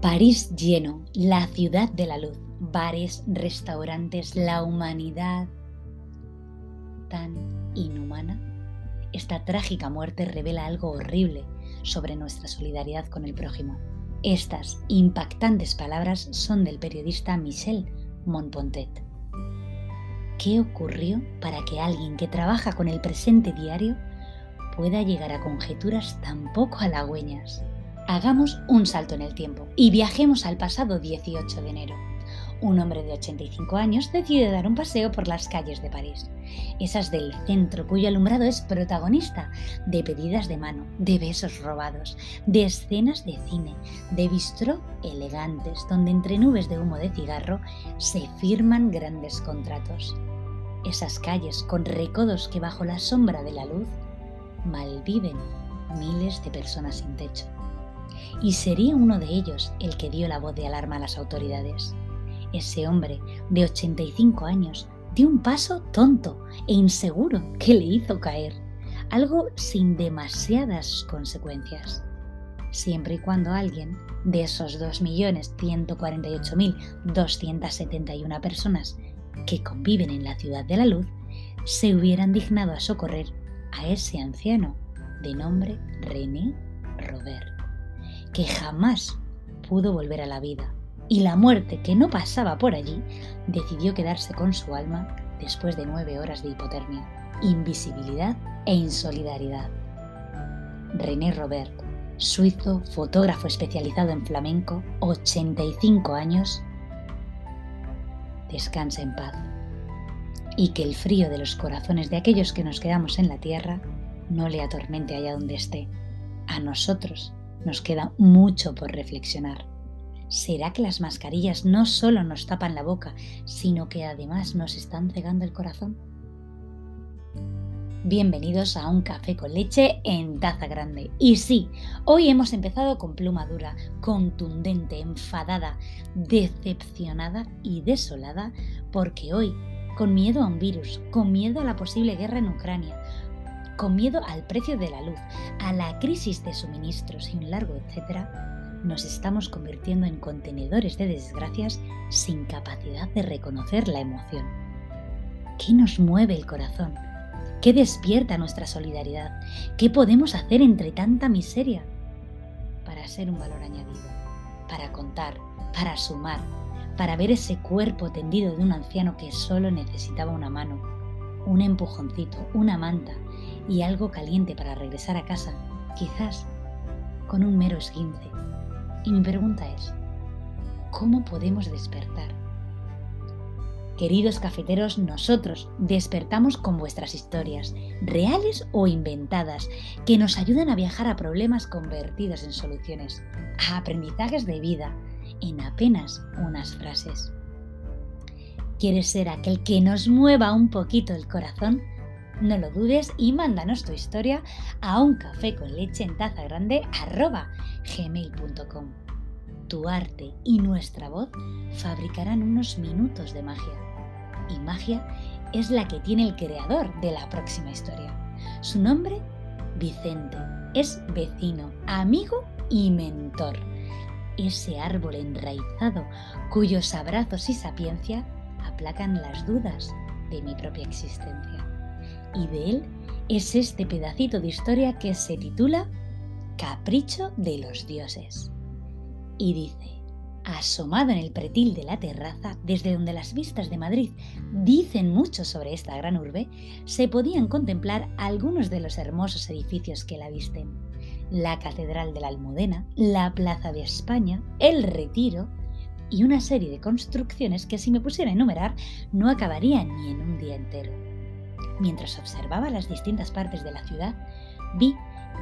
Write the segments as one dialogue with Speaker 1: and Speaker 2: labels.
Speaker 1: París lleno, la ciudad de la luz, bares, restaurantes, la humanidad tan inhumana. Esta trágica muerte revela algo horrible sobre nuestra solidaridad con el prójimo. Estas impactantes palabras son del periodista Michel Montpontet. ¿Qué ocurrió para que alguien que trabaja con el presente diario pueda llegar a conjeturas tan poco halagüeñas? Hagamos un salto en el tiempo y viajemos al pasado 18 de enero. Un hombre de 85 años decide dar un paseo por las calles de París, esas del centro cuyo alumbrado es protagonista de pedidas de mano, de besos robados, de escenas de cine, de bistró elegantes donde entre nubes de humo de cigarro se firman grandes contratos. Esas calles con recodos que bajo la sombra de la luz malviven miles de personas sin techo y sería uno de ellos el que dio la voz de alarma a las autoridades. Ese hombre de 85 años dio un paso tonto e inseguro que le hizo caer, algo sin demasiadas consecuencias. Siempre y cuando alguien de esos 2.148.271 personas que conviven en la ciudad de la luz se hubieran dignado a socorrer a ese anciano de nombre René Robert que jamás pudo volver a la vida, y la muerte que no pasaba por allí decidió quedarse con su alma después de nueve horas de hipotermia, invisibilidad e insolidaridad. René Robert, suizo, fotógrafo especializado en flamenco, 85 años, descansa en paz. Y que el frío de los corazones de aquellos que nos quedamos en la tierra no le atormente allá donde esté. A nosotros nos queda mucho por reflexionar. ¿Será que las mascarillas no solo nos tapan la boca, sino que además nos están cegando el corazón? Bienvenidos a un café con leche en taza grande. Y sí, hoy hemos empezado con pluma dura, contundente, enfadada, decepcionada y desolada, porque hoy, con miedo a un virus, con miedo a la posible guerra en Ucrania, con miedo al precio de la luz, a la crisis de suministros y un largo etcétera, nos estamos convirtiendo en contenedores de desgracias sin capacidad de reconocer la emoción. ¿Qué nos mueve el corazón? ¿Qué despierta nuestra solidaridad? ¿Qué podemos hacer entre tanta miseria? Para ser un valor añadido, para contar, para sumar, para ver ese cuerpo tendido de un anciano que solo necesitaba una mano, un empujoncito, una manta y algo caliente para regresar a casa, quizás con un mero esguince. Y mi pregunta es, ¿cómo podemos despertar? Queridos cafeteros, nosotros despertamos con vuestras historias, reales o inventadas, que nos ayudan a viajar a problemas convertidos en soluciones, a aprendizajes de vida, en apenas unas frases. ¿Quieres ser aquel que nos mueva un poquito el corazón? No lo dudes y mándanos tu historia a un café con leche en taza grande gmail.com. Tu arte y nuestra voz fabricarán unos minutos de magia. Y magia es la que tiene el creador de la próxima historia. Su nombre, Vicente. Es vecino, amigo y mentor. Ese árbol enraizado cuyos abrazos y sapiencia aplacan las dudas de mi propia existencia y de él es este pedacito de historia que se titula Capricho de los Dioses. Y dice, asomado en el pretil de la terraza, desde donde las vistas de Madrid dicen mucho sobre esta gran urbe, se podían contemplar algunos de los hermosos edificios que la visten. La Catedral de la Almudena, la Plaza de España, el Retiro y una serie de construcciones que si me pusiera a enumerar no acabarían ni en un día entero. Mientras observaba las distintas partes de la ciudad, vi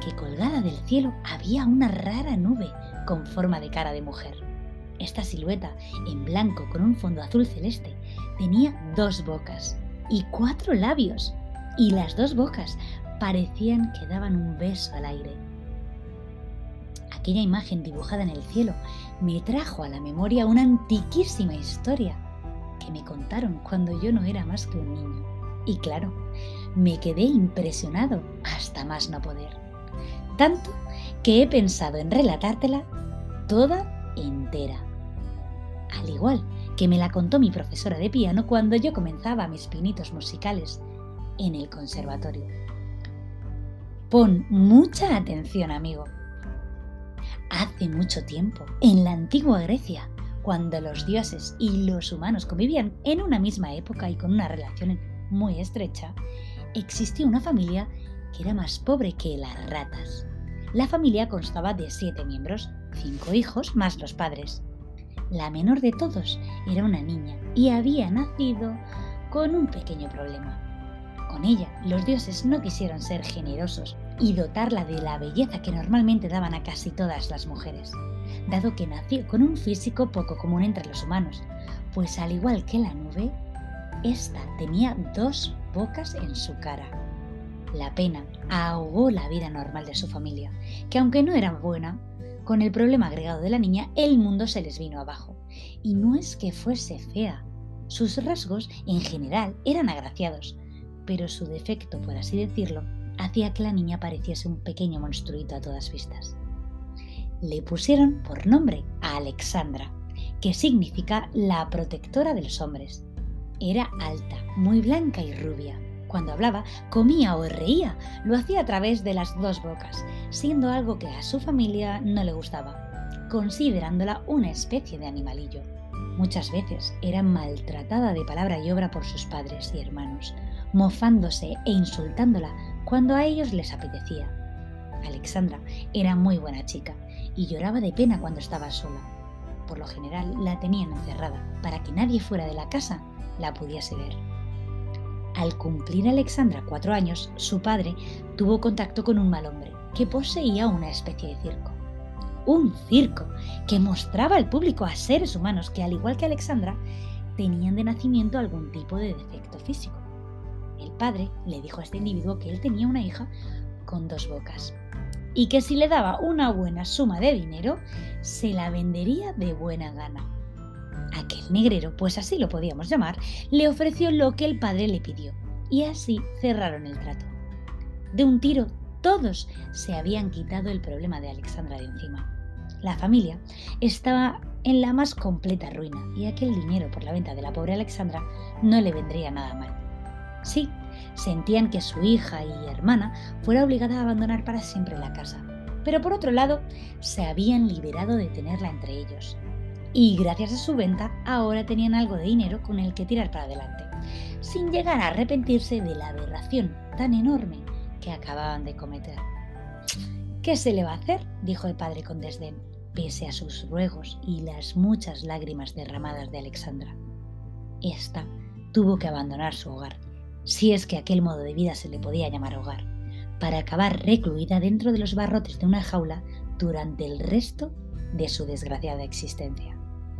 Speaker 1: que colgada del cielo había una rara nube con forma de cara de mujer. Esta silueta, en blanco con un fondo azul celeste, tenía dos bocas y cuatro labios, y las dos bocas parecían que daban un beso al aire. Aquella imagen dibujada en el cielo me trajo a la memoria una antiquísima historia que me contaron cuando yo no era más que un niño. Y claro, me quedé impresionado hasta más no poder. tanto que he pensado en relatártela toda entera. Al igual que me la contó mi profesora de piano cuando yo comenzaba mis pinitos musicales en el conservatorio. Pon mucha atención, amigo. Hace mucho tiempo, en la antigua Grecia, cuando los dioses y los humanos convivían en una misma época y con una relación muy estrecha, existió una familia que era más pobre que las ratas. La familia constaba de siete miembros, cinco hijos más los padres. La menor de todos era una niña y había nacido con un pequeño problema. Con ella, los dioses no quisieron ser generosos y dotarla de la belleza que normalmente daban a casi todas las mujeres, dado que nació con un físico poco común entre los humanos, pues al igual que la nube, esta tenía dos bocas en su cara. La pena ahogó la vida normal de su familia, que aunque no era buena, con el problema agregado de la niña, el mundo se les vino abajo. Y no es que fuese fea, sus rasgos en general eran agraciados, pero su defecto, por así decirlo, hacía que la niña pareciese un pequeño monstruito a todas vistas. Le pusieron por nombre a Alexandra, que significa la protectora de los hombres. Era alta, muy blanca y rubia. Cuando hablaba, comía o reía, lo hacía a través de las dos bocas, siendo algo que a su familia no le gustaba, considerándola una especie de animalillo. Muchas veces era maltratada de palabra y obra por sus padres y hermanos, mofándose e insultándola cuando a ellos les apetecía. Alexandra era muy buena chica y lloraba de pena cuando estaba sola. Por lo general la tenían encerrada para que nadie fuera de la casa la pudiese ver. Al cumplir Alexandra cuatro años, su padre tuvo contacto con un mal hombre que poseía una especie de circo. Un circo que mostraba al público a seres humanos que, al igual que Alexandra, tenían de nacimiento algún tipo de defecto físico. El padre le dijo a este individuo que él tenía una hija con dos bocas y que si le daba una buena suma de dinero, se la vendería de buena gana. Aquel negrero, pues así lo podíamos llamar, le ofreció lo que el padre le pidió y así cerraron el trato. De un tiro, todos se habían quitado el problema de Alexandra de encima. La familia estaba en la más completa ruina y aquel dinero por la venta de la pobre Alexandra no le vendría nada mal. Sí, sentían que su hija y hermana fuera obligada a abandonar para siempre la casa, pero por otro lado, se habían liberado de tenerla entre ellos. Y gracias a su venta, ahora tenían algo de dinero con el que tirar para adelante, sin llegar a arrepentirse de la aberración tan enorme que acababan de cometer. ¿Qué se le va a hacer? dijo el padre con desdén, pese a sus ruegos y las muchas lágrimas derramadas de Alexandra. Esta tuvo que abandonar su hogar si es que aquel modo de vida se le podía llamar hogar, para acabar recluida dentro de los barrotes de una jaula durante el resto de su desgraciada existencia.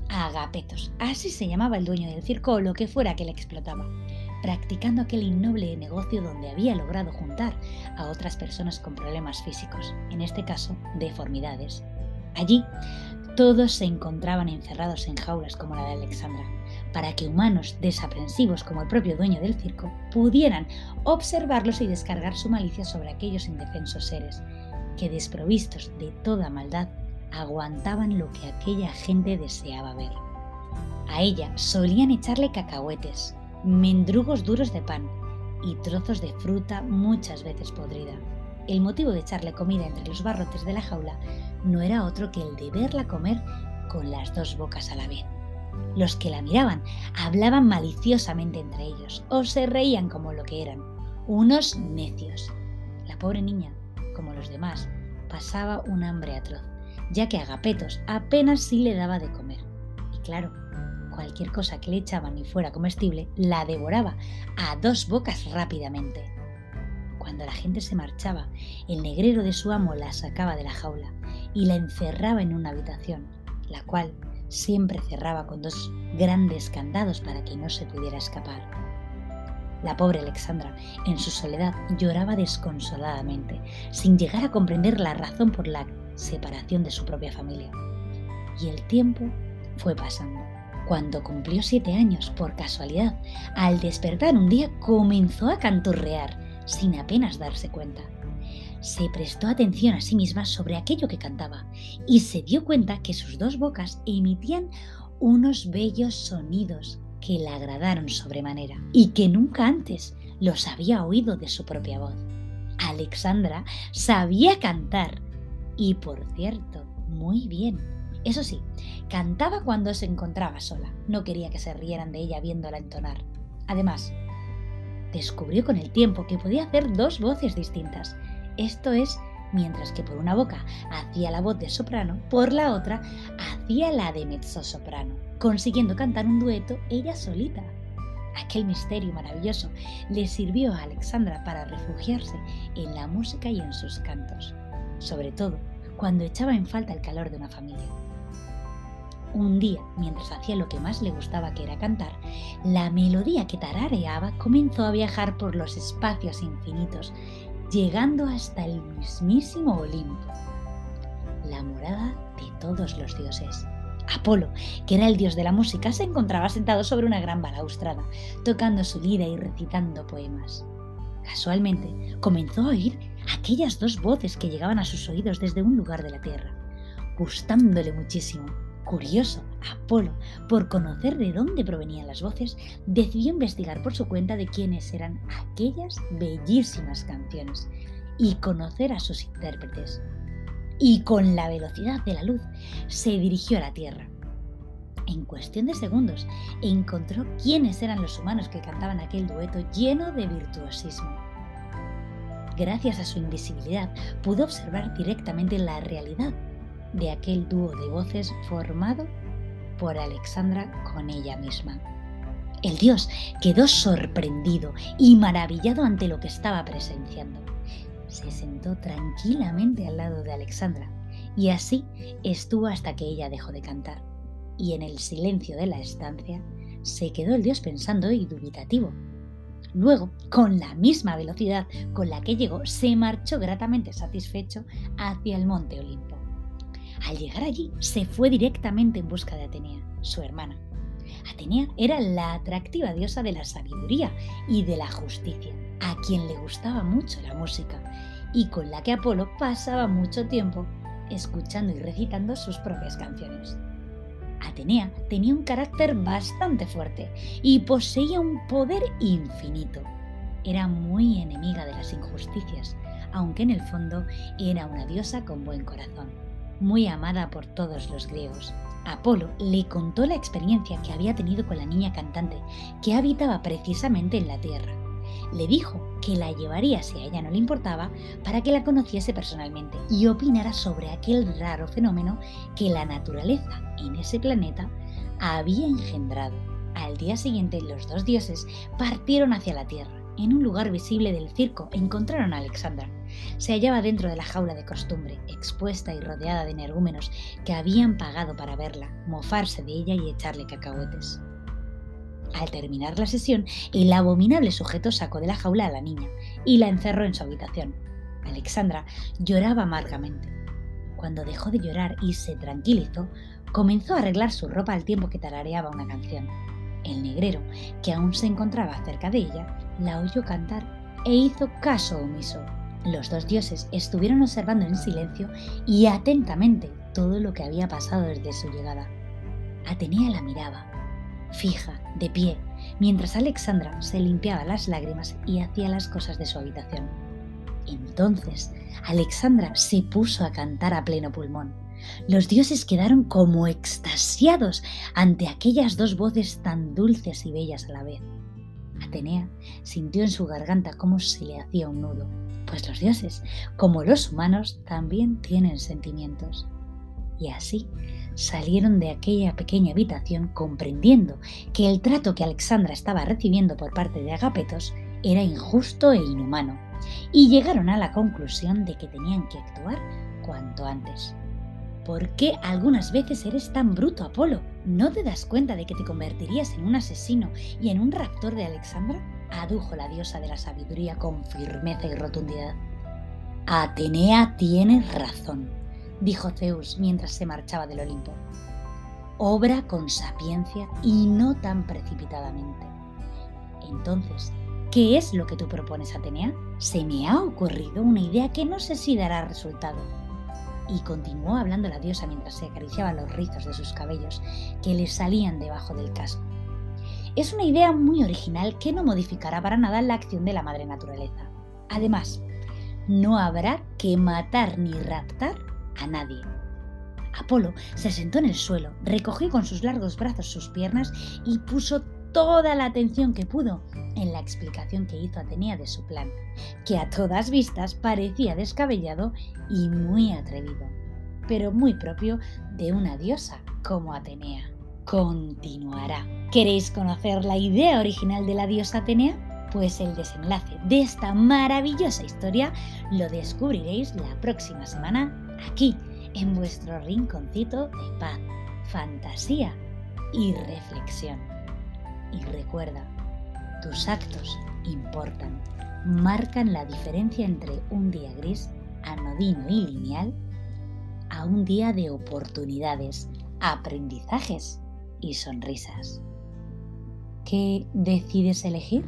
Speaker 1: Agapetos, así se llamaba el dueño del circo o lo que fuera que le explotaba, practicando aquel innoble negocio donde había logrado juntar a otras personas con problemas físicos, en este caso deformidades. Allí, todos se encontraban encerrados en jaulas como la de Alexandra, para que humanos desaprensivos como el propio dueño del circo pudieran observarlos y descargar su malicia sobre aquellos indefensos seres, que desprovistos de toda maldad aguantaban lo que aquella gente deseaba ver. A ella solían echarle cacahuetes, mendrugos duros de pan y trozos de fruta muchas veces podrida. El motivo de echarle comida entre los barrotes de la jaula no era otro que el de verla comer con las dos bocas a la vez. Los que la miraban hablaban maliciosamente entre ellos o se reían como lo que eran, unos necios. La pobre niña, como los demás, pasaba un hambre atroz, ya que Agapetos apenas sí le daba de comer. Y claro, cualquier cosa que le echaban y fuera comestible, la devoraba a dos bocas rápidamente. Cuando la gente se marchaba, el negrero de su amo la sacaba de la jaula y la encerraba en una habitación, la cual siempre cerraba con dos grandes candados para que no se pudiera escapar. La pobre Alexandra, en su soledad, lloraba desconsoladamente, sin llegar a comprender la razón por la separación de su propia familia. Y el tiempo fue pasando. Cuando cumplió siete años, por casualidad, al despertar un día comenzó a canturrear, sin apenas darse cuenta. Se prestó atención a sí misma sobre aquello que cantaba y se dio cuenta que sus dos bocas emitían unos bellos sonidos que le agradaron sobremanera y que nunca antes los había oído de su propia voz. Alexandra sabía cantar y, por cierto, muy bien. Eso sí, cantaba cuando se encontraba sola. No quería que se rieran de ella viéndola entonar. Además, descubrió con el tiempo que podía hacer dos voces distintas. Esto es, mientras que por una boca hacía la voz de soprano, por la otra hacía la de mezzosoprano, consiguiendo cantar un dueto ella solita. Aquel misterio maravilloso le sirvió a Alexandra para refugiarse en la música y en sus cantos, sobre todo cuando echaba en falta el calor de una familia. Un día, mientras hacía lo que más le gustaba que era cantar, la melodía que tarareaba comenzó a viajar por los espacios infinitos, llegando hasta el mismísimo Olimpo, la morada de todos los dioses. Apolo, que era el dios de la música, se encontraba sentado sobre una gran balaustrada, tocando su lira y recitando poemas. Casualmente, comenzó a oír aquellas dos voces que llegaban a sus oídos desde un lugar de la tierra, gustándole muchísimo. Curioso, Apolo, por conocer de dónde provenían las voces, decidió investigar por su cuenta de quiénes eran aquellas bellísimas canciones y conocer a sus intérpretes. Y con la velocidad de la luz se dirigió a la Tierra. En cuestión de segundos encontró quiénes eran los humanos que cantaban aquel dueto lleno de virtuosismo. Gracias a su invisibilidad pudo observar directamente la realidad de aquel dúo de voces formado por Alexandra con ella misma. El dios quedó sorprendido y maravillado ante lo que estaba presenciando. Se sentó tranquilamente al lado de Alexandra y así estuvo hasta que ella dejó de cantar. Y en el silencio de la estancia se quedó el dios pensando y dubitativo. Luego, con la misma velocidad con la que llegó, se marchó gratamente satisfecho hacia el monte Olimpo. Al llegar allí, se fue directamente en busca de Atenea, su hermana. Atenea era la atractiva diosa de la sabiduría y de la justicia, a quien le gustaba mucho la música y con la que Apolo pasaba mucho tiempo escuchando y recitando sus propias canciones. Atenea tenía un carácter bastante fuerte y poseía un poder infinito. Era muy enemiga de las injusticias, aunque en el fondo era una diosa con buen corazón muy amada por todos los griegos. Apolo le contó la experiencia que había tenido con la niña cantante, que habitaba precisamente en la Tierra. Le dijo que la llevaría, si a ella no le importaba, para que la conociese personalmente y opinara sobre aquel raro fenómeno que la naturaleza en ese planeta había engendrado. Al día siguiente, los dos dioses partieron hacia la Tierra. En un lugar visible del circo encontraron a Alexandra se hallaba dentro de la jaula de costumbre, expuesta y rodeada de energúmenos que habían pagado para verla, mofarse de ella y echarle cacahuetes. Al terminar la sesión, el abominable sujeto sacó de la jaula a la niña y la encerró en su habitación. Alexandra lloraba amargamente. Cuando dejó de llorar y se tranquilizó, comenzó a arreglar su ropa al tiempo que tarareaba una canción. El negrero, que aún se encontraba cerca de ella, la oyó cantar e hizo caso omiso, los dos dioses estuvieron observando en silencio y atentamente todo lo que había pasado desde su llegada. Atenea la miraba, fija, de pie, mientras Alexandra se limpiaba las lágrimas y hacía las cosas de su habitación. Entonces, Alexandra se puso a cantar a pleno pulmón. Los dioses quedaron como extasiados ante aquellas dos voces tan dulces y bellas a la vez. Atenea sintió en su garganta como se le hacía un nudo pues los dioses, como los humanos, también tienen sentimientos. Y así salieron de aquella pequeña habitación comprendiendo que el trato que Alexandra estaba recibiendo por parte de Agapetos era injusto e inhumano, y llegaron a la conclusión de que tenían que actuar cuanto antes. ¿Por qué algunas veces eres tan bruto, Apolo? ¿No te das cuenta de que te convertirías en un asesino y en un raptor de Alexandra? Adujo la diosa de la sabiduría con firmeza y rotundidad. Atenea tiene razón, dijo Zeus mientras se marchaba del Olimpo. Obra con sapiencia y no tan precipitadamente. Entonces, ¿Qué es lo que tú propones, Atenea? Se me ha ocurrido una idea que no sé si dará resultado. Y continuó hablando la diosa mientras se acariciaba los rizos de sus cabellos que le salían debajo del casco. Es una idea muy original que no modificará para nada la acción de la madre naturaleza. Además, no habrá que matar ni raptar a nadie. Apolo se sentó en el suelo, recogió con sus largos brazos sus piernas y puso toda la atención que pudo en la explicación que hizo Atenea de su plan, que a todas vistas parecía descabellado y muy atrevido, pero muy propio de una diosa como Atenea. Continuará. ¿Queréis conocer la idea original de la diosa Atenea? Pues el desenlace de esta maravillosa historia lo descubriréis la próxima semana aquí en vuestro rinconcito de paz, fantasía y reflexión. Y recuerda, tus actos importan, marcan la diferencia entre un día gris, anodino y lineal, a un día de oportunidades, aprendizajes y sonrisas. ¿Qué decides elegir?